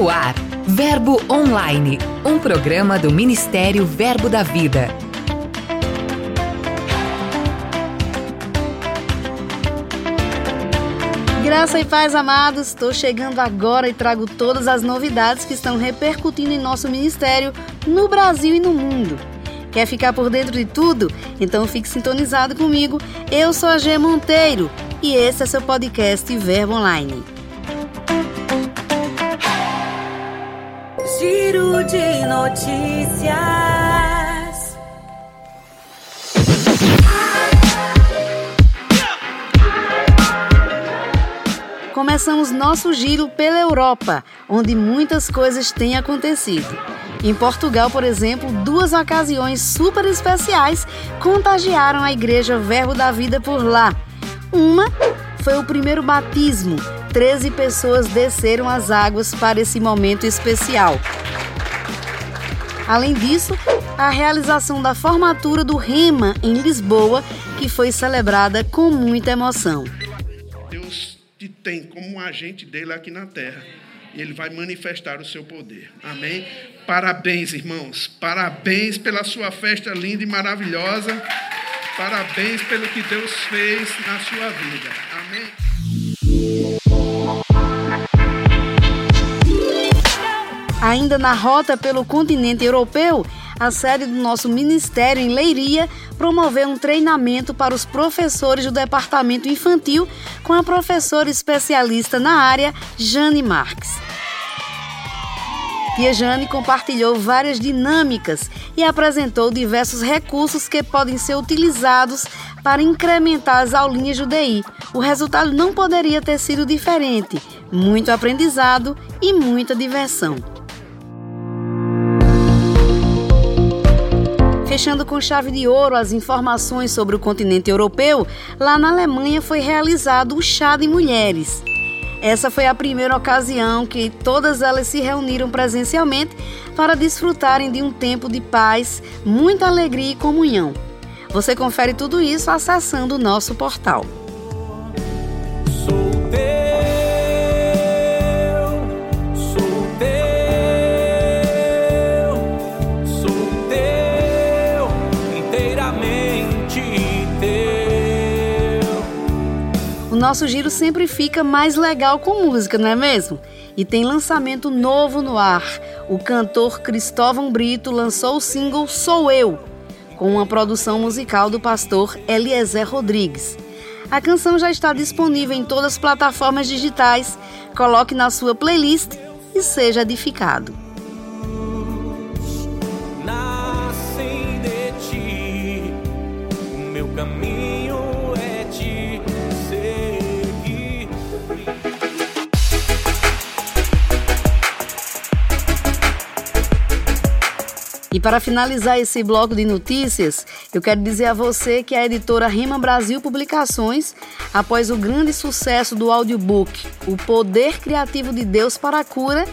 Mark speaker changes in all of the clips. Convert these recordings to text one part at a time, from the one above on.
Speaker 1: No ar, Verbo Online, um programa do Ministério Verbo da Vida.
Speaker 2: Graça e paz, amados. Estou chegando agora e trago todas as novidades que estão repercutindo em nosso ministério no Brasil e no mundo. Quer ficar por dentro de tudo? Então fique sintonizado comigo. Eu sou a G Monteiro e esse é seu podcast Verbo Online.
Speaker 3: Giro de notícias.
Speaker 2: Começamos nosso giro pela Europa, onde muitas coisas têm acontecido. Em Portugal, por exemplo, duas ocasiões super especiais contagiaram a Igreja Verbo da Vida por lá. Uma foi o primeiro batismo. Treze pessoas desceram as águas para esse momento especial. Além disso, a realização da formatura do Rema em Lisboa, que foi celebrada com muita emoção.
Speaker 4: Deus te tem como um agente dele aqui na terra e ele vai manifestar o seu poder. Amém? Parabéns, irmãos. Parabéns pela sua festa linda e maravilhosa. Parabéns pelo que Deus fez na sua vida.
Speaker 2: Ainda na rota pelo continente europeu, a sede do nosso ministério em Leiria promoveu um treinamento para os professores do departamento infantil com a professora especialista na área, Jane Marques. Tia Jane compartilhou várias dinâmicas e apresentou diversos recursos que podem ser utilizados para incrementar as aulinhas DI. O resultado não poderia ter sido diferente: muito aprendizado e muita diversão. Fechando com chave de ouro as informações sobre o continente europeu, lá na Alemanha foi realizado o Chá de Mulheres. Essa foi a primeira ocasião que todas elas se reuniram presencialmente para desfrutarem de um tempo de paz, muita alegria e comunhão. Você confere tudo isso acessando o nosso portal. Nosso giro sempre fica mais legal com música, não é mesmo? E tem lançamento novo no ar. O cantor Cristóvão Brito lançou o single Sou Eu, com uma produção musical do pastor Eliezer Rodrigues. A canção já está disponível em todas as plataformas digitais. Coloque na sua playlist e seja edificado. E para finalizar esse bloco de notícias, eu quero dizer a você que a editora Rima Brasil Publicações, após o grande sucesso do audiobook O Poder Criativo de Deus para a Cura,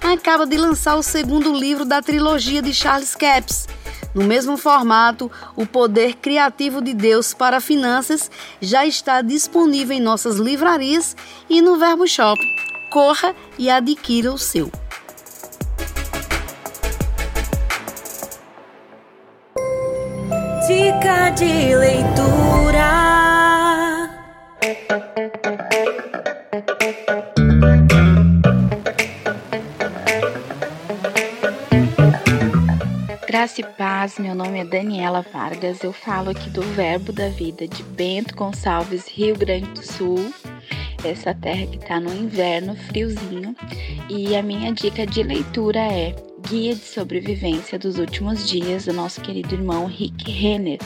Speaker 2: acaba de lançar o segundo livro da trilogia de Charles Capps. No mesmo formato, O Poder Criativo de Deus para Finanças já está disponível em nossas livrarias e no Verbo Shop. Corra e adquira o seu.
Speaker 3: Dica de leitura.
Speaker 5: Graça e paz, meu nome é Daniela Vargas, eu falo aqui do Verbo da Vida de Bento Gonçalves, Rio Grande do Sul, essa terra que está no inverno friozinho, e a minha dica de leitura é Guia de Sobrevivência dos Últimos Dias do nosso querido irmão Rick Renner.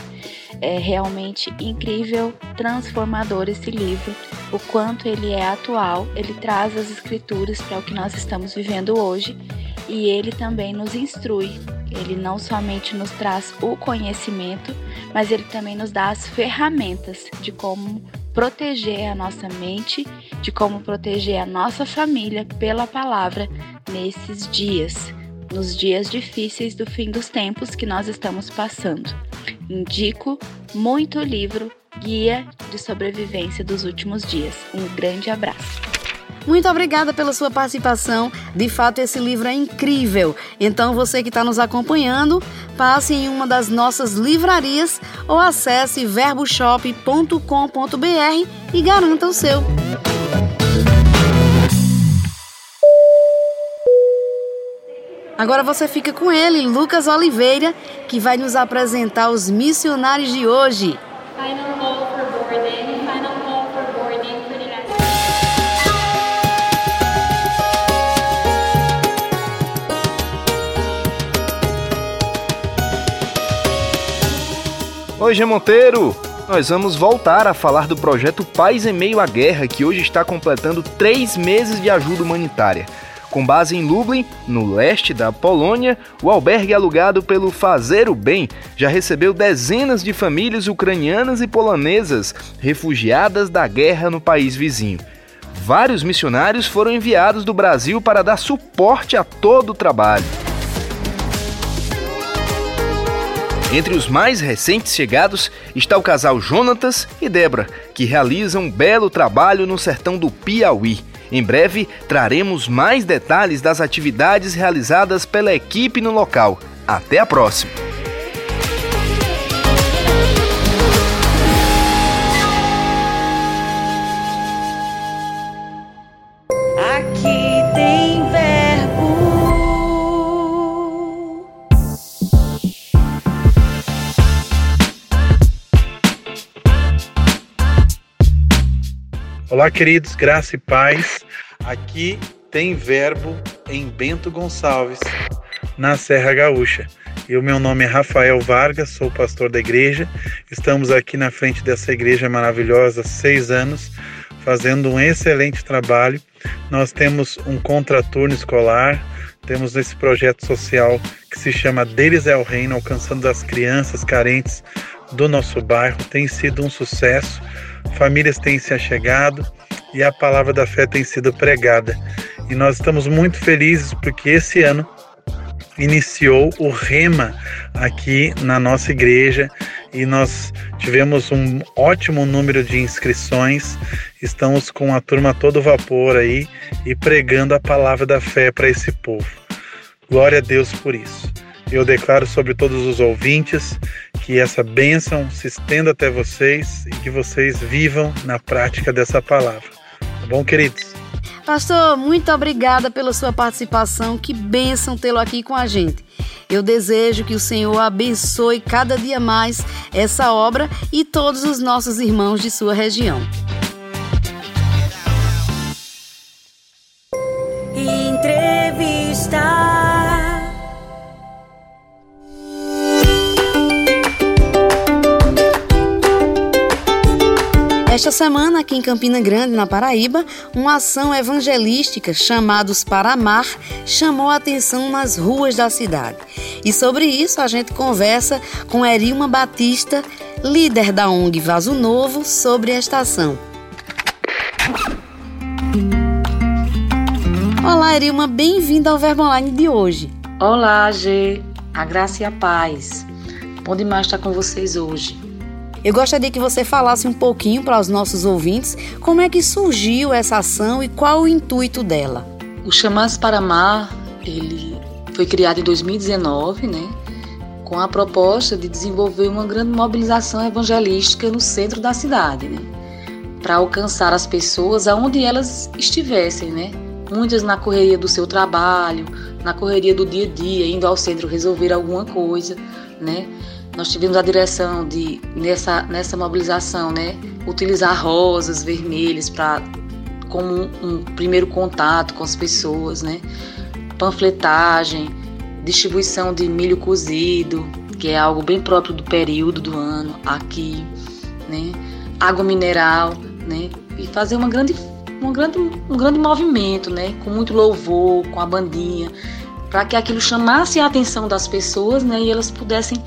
Speaker 5: É realmente incrível, transformador esse livro, o quanto ele é atual, ele traz as escrituras para o que nós estamos vivendo hoje e ele também nos instrui. Ele não somente nos traz o conhecimento, mas ele também nos dá as ferramentas de como proteger a nossa mente, de como proteger a nossa família pela palavra nesses dias nos dias difíceis do fim dos tempos que nós estamos passando. Indico muito o livro Guia de Sobrevivência dos Últimos Dias. Um grande abraço.
Speaker 2: Muito obrigada pela sua participação. De fato, esse livro é incrível. Então, você que está nos acompanhando, passe em uma das nossas livrarias ou acesse verboshop.com.br e garanta o seu. Agora você fica com ele, Lucas Oliveira, que vai nos apresentar os missionários de hoje.
Speaker 6: Final call for boarding. Final call for boarding for the next.
Speaker 7: Oi, G. Monteiro! Nós vamos voltar a falar do projeto Paz em Meio à Guerra, que hoje está completando três meses de ajuda humanitária. Com base em Lublin, no leste da Polônia, o albergue alugado pelo Fazer o Bem já recebeu dezenas de famílias ucranianas e polonesas refugiadas da guerra no país vizinho. Vários missionários foram enviados do Brasil para dar suporte a todo o trabalho. Entre os mais recentes chegados está o casal Jonatas e Débora, que realizam um belo trabalho no sertão do Piauí. Em breve traremos mais detalhes das atividades realizadas pela equipe no local. Até a próxima!
Speaker 8: Olá, queridos, graça e paz. Aqui tem verbo em Bento Gonçalves, na Serra Gaúcha. E o meu nome é Rafael Vargas, sou pastor da igreja. Estamos aqui na frente dessa igreja maravilhosa há seis anos, fazendo um excelente trabalho. Nós temos um contraturno escolar, temos esse projeto social que se chama Deles é o Reino, alcançando as crianças carentes do nosso bairro. Tem sido um sucesso famílias têm se achegado e a palavra da fé tem sido pregada. E nós estamos muito felizes porque esse ano iniciou o Rema aqui na nossa igreja e nós tivemos um ótimo número de inscrições. Estamos com a turma todo vapor aí e pregando a palavra da fé para esse povo. Glória a Deus por isso. Eu declaro sobre todos os ouvintes que essa bênção se estenda até vocês e que vocês vivam na prática dessa palavra. Tá bom, queridos?
Speaker 2: Pastor, muito obrigada pela sua participação. Que bênção tê-lo aqui com a gente. Eu desejo que o Senhor abençoe cada dia mais essa obra e todos os nossos irmãos de sua região. Esta semana, aqui em Campina Grande, na Paraíba, uma ação evangelística chamados para Amar chamou a atenção nas ruas da cidade. E sobre isso a gente conversa com Erilma Batista, líder da ONG Vaso Novo, sobre esta ação. Olá, Erilma, bem-vinda ao Verbo Online de hoje.
Speaker 9: Olá, G. A graça e a paz. Bom demais estar com vocês hoje.
Speaker 2: Eu gostaria que você falasse um pouquinho para os nossos ouvintes como é que surgiu essa ação e qual o intuito dela.
Speaker 9: O Chamados para Amar, ele foi criado em 2019, né? Com a proposta de desenvolver uma grande mobilização evangelística no centro da cidade, né? Para alcançar as pessoas aonde elas estivessem, né? Muitas na correria do seu trabalho, na correria do dia a dia, indo ao centro resolver alguma coisa, né? Nós tivemos a direção de nessa nessa mobilização, né, utilizar rosas vermelhas para como um, um primeiro contato com as pessoas, né? Panfletagem, distribuição de milho cozido, que é algo bem próprio do período do ano aqui, né? Água mineral, né? E fazer uma grande um grande, um grande movimento, né? Com muito louvor, com a bandinha, para que aquilo chamasse a atenção das pessoas, né? E elas pudessem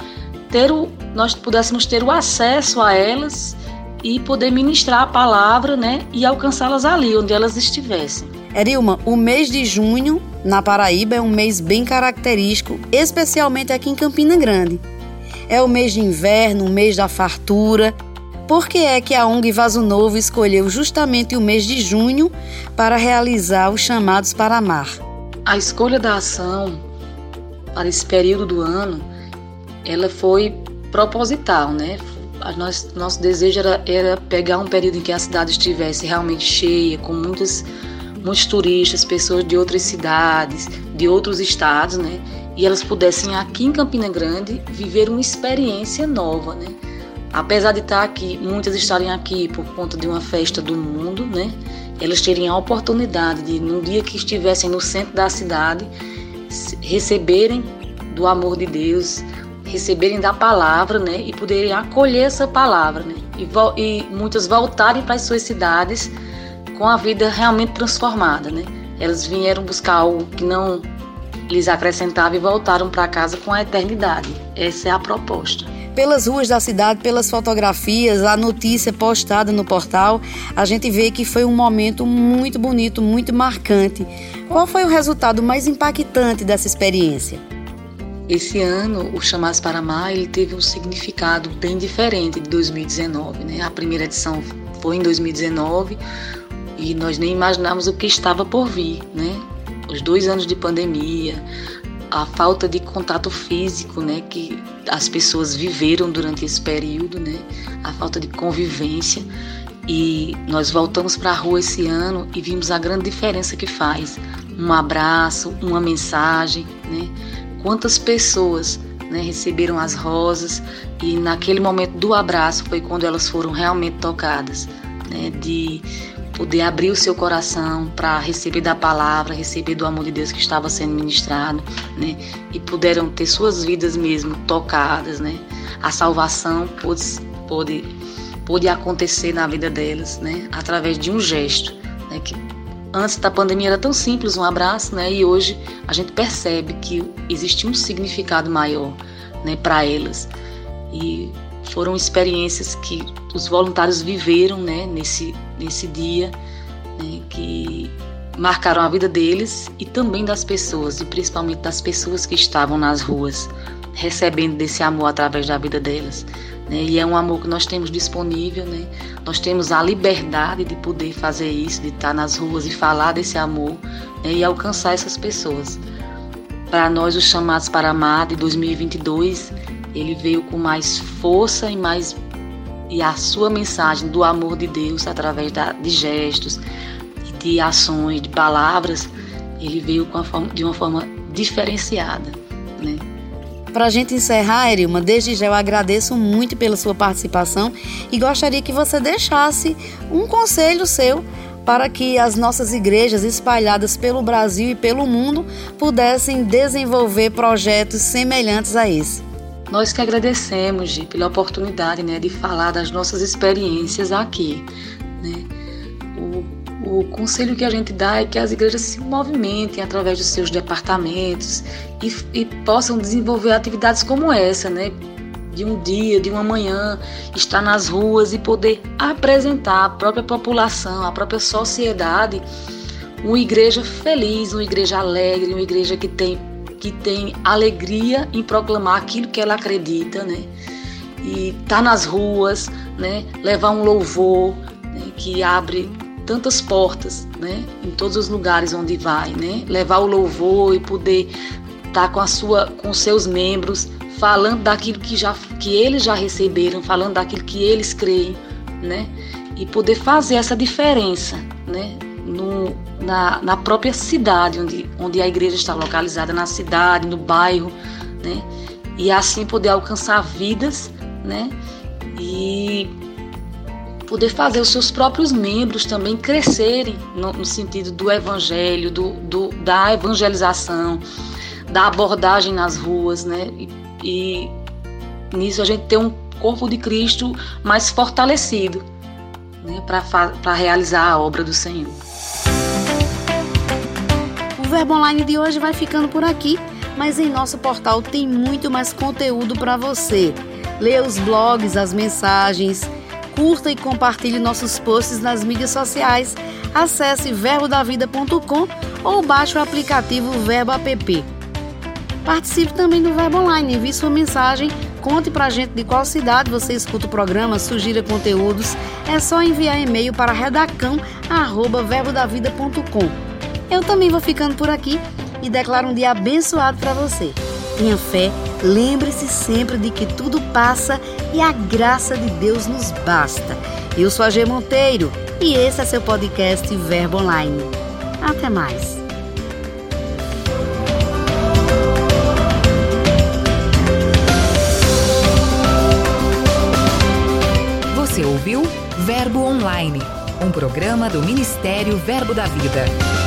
Speaker 9: ter o, nós pudéssemos ter o acesso a elas e poder ministrar a palavra, né? E alcançá-las ali, onde elas estivessem.
Speaker 2: Erilma, o mês de junho na Paraíba é um mês bem característico, especialmente aqui em Campina Grande. É o mês de inverno, o mês da fartura. Por que é que a ONG Vaso Novo escolheu justamente o mês de junho para realizar os chamados para amar?
Speaker 9: A escolha da ação para esse período do ano, ela foi proposital, né? Nosso desejo era, era pegar um período em que a cidade estivesse realmente cheia, com muitas, muitos turistas, pessoas de outras cidades, de outros estados, né? E elas pudessem aqui em Campina Grande viver uma experiência nova, né? Apesar de estar aqui, muitas estarem aqui por conta de uma festa do mundo, né? Elas teriam a oportunidade de, num dia que estivessem no centro da cidade, receberem do amor de Deus, receberem da palavra, né? E poderem acolher essa palavra, né? E, e muitas voltarem para as suas cidades com a vida realmente transformada, né? Elas vieram buscar algo que não lhes acrescentava e voltaram para casa com a eternidade. Essa é a proposta.
Speaker 2: Pelas ruas da cidade, pelas fotografias, a notícia postada no portal, a gente vê que foi um momento muito bonito, muito marcante. Qual foi o resultado mais impactante dessa experiência?
Speaker 9: Esse ano, o Chamados para Amar, ele teve um significado bem diferente de 2019. Né? A primeira edição foi em 2019 e nós nem imaginávamos o que estava por vir. Né? Os dois anos de pandemia, a falta de contato físico né, que as pessoas viveram durante esse período, né? a falta de convivência. E nós voltamos para a rua esse ano e vimos a grande diferença que faz. Um abraço, uma mensagem, né? Quantas pessoas né, receberam as rosas e naquele momento do abraço foi quando elas foram realmente tocadas, né? De poder abrir o seu coração para receber da palavra, receber do amor de Deus que estava sendo ministrado, né? E puderam ter suas vidas mesmo tocadas, né? A salvação pôde, pôde, pôde acontecer na vida delas, né? Através de um gesto, né? Que antes da pandemia era tão simples, um abraço, né? E hoje a gente percebe que existe um significado maior, né? Para elas. E foram experiências que os voluntários viveram né, nesse, nesse dia, né, que marcaram a vida deles e também das pessoas, e principalmente das pessoas que estavam nas ruas, recebendo desse amor através da vida delas. Né, e é um amor que nós temos disponível, né? nós temos a liberdade de poder fazer isso, de estar nas ruas e falar desse amor né, e alcançar essas pessoas. Para nós, os chamados para amar de 2022, ele veio com mais força e mais e a sua mensagem do amor de Deus através da, de gestos, de ações, de palavras, ele veio forma, de uma forma diferenciada, né?
Speaker 2: Para a gente encerrar, Erilma, desde já eu agradeço muito pela sua participação e gostaria que você deixasse um conselho seu para que as nossas igrejas espalhadas pelo Brasil e pelo mundo pudessem desenvolver projetos semelhantes a esse.
Speaker 9: Nós que agradecemos, Gi, pela oportunidade né, de falar das nossas experiências aqui. Né? O, o conselho que a gente dá é que as igrejas se movimentem através dos seus departamentos e, e possam desenvolver atividades como essa, né? de um dia, de uma manhã, estar nas ruas e poder apresentar à própria população, à própria sociedade, uma igreja feliz, uma igreja alegre, uma igreja que tem que tem alegria em proclamar aquilo que ela acredita, né? E tá nas ruas, né? Levar um louvor né? que abre tantas portas, né? Em todos os lugares onde vai, né? Levar o louvor e poder estar tá com a sua, com seus membros, falando daquilo que já que eles já receberam, falando daquilo que eles creem, né? E poder fazer essa diferença, né? No, na, na própria cidade onde, onde a igreja está localizada, na cidade, no bairro, né? E assim poder alcançar vidas, né? E poder fazer os seus próprios membros também crescerem no, no sentido do evangelho, do, do, da evangelização, da abordagem nas ruas, né? E, e nisso a gente ter um corpo de Cristo mais fortalecido, né? Para realizar a obra do Senhor.
Speaker 2: Verbo Online de hoje vai ficando por aqui, mas em nosso portal tem muito mais conteúdo para você. Leia os blogs, as mensagens, curta e compartilhe nossos posts nas mídias sociais. Acesse verbodavida.com ou baixe o aplicativo Verbo App. Participe também do Verbo Online, envie sua mensagem Conte pra gente de qual cidade você escuta o programa, sugira conteúdos. É só enviar e-mail para redacão@verbodavida.com. Eu também vou ficando por aqui e declaro um dia abençoado para você. Tenha fé, lembre-se sempre de que tudo passa e a graça de Deus nos basta. Eu sou a G Monteiro e esse é seu podcast Verbo Online. Até mais.
Speaker 1: Você ouviu Verbo Online, um programa do Ministério Verbo da Vida.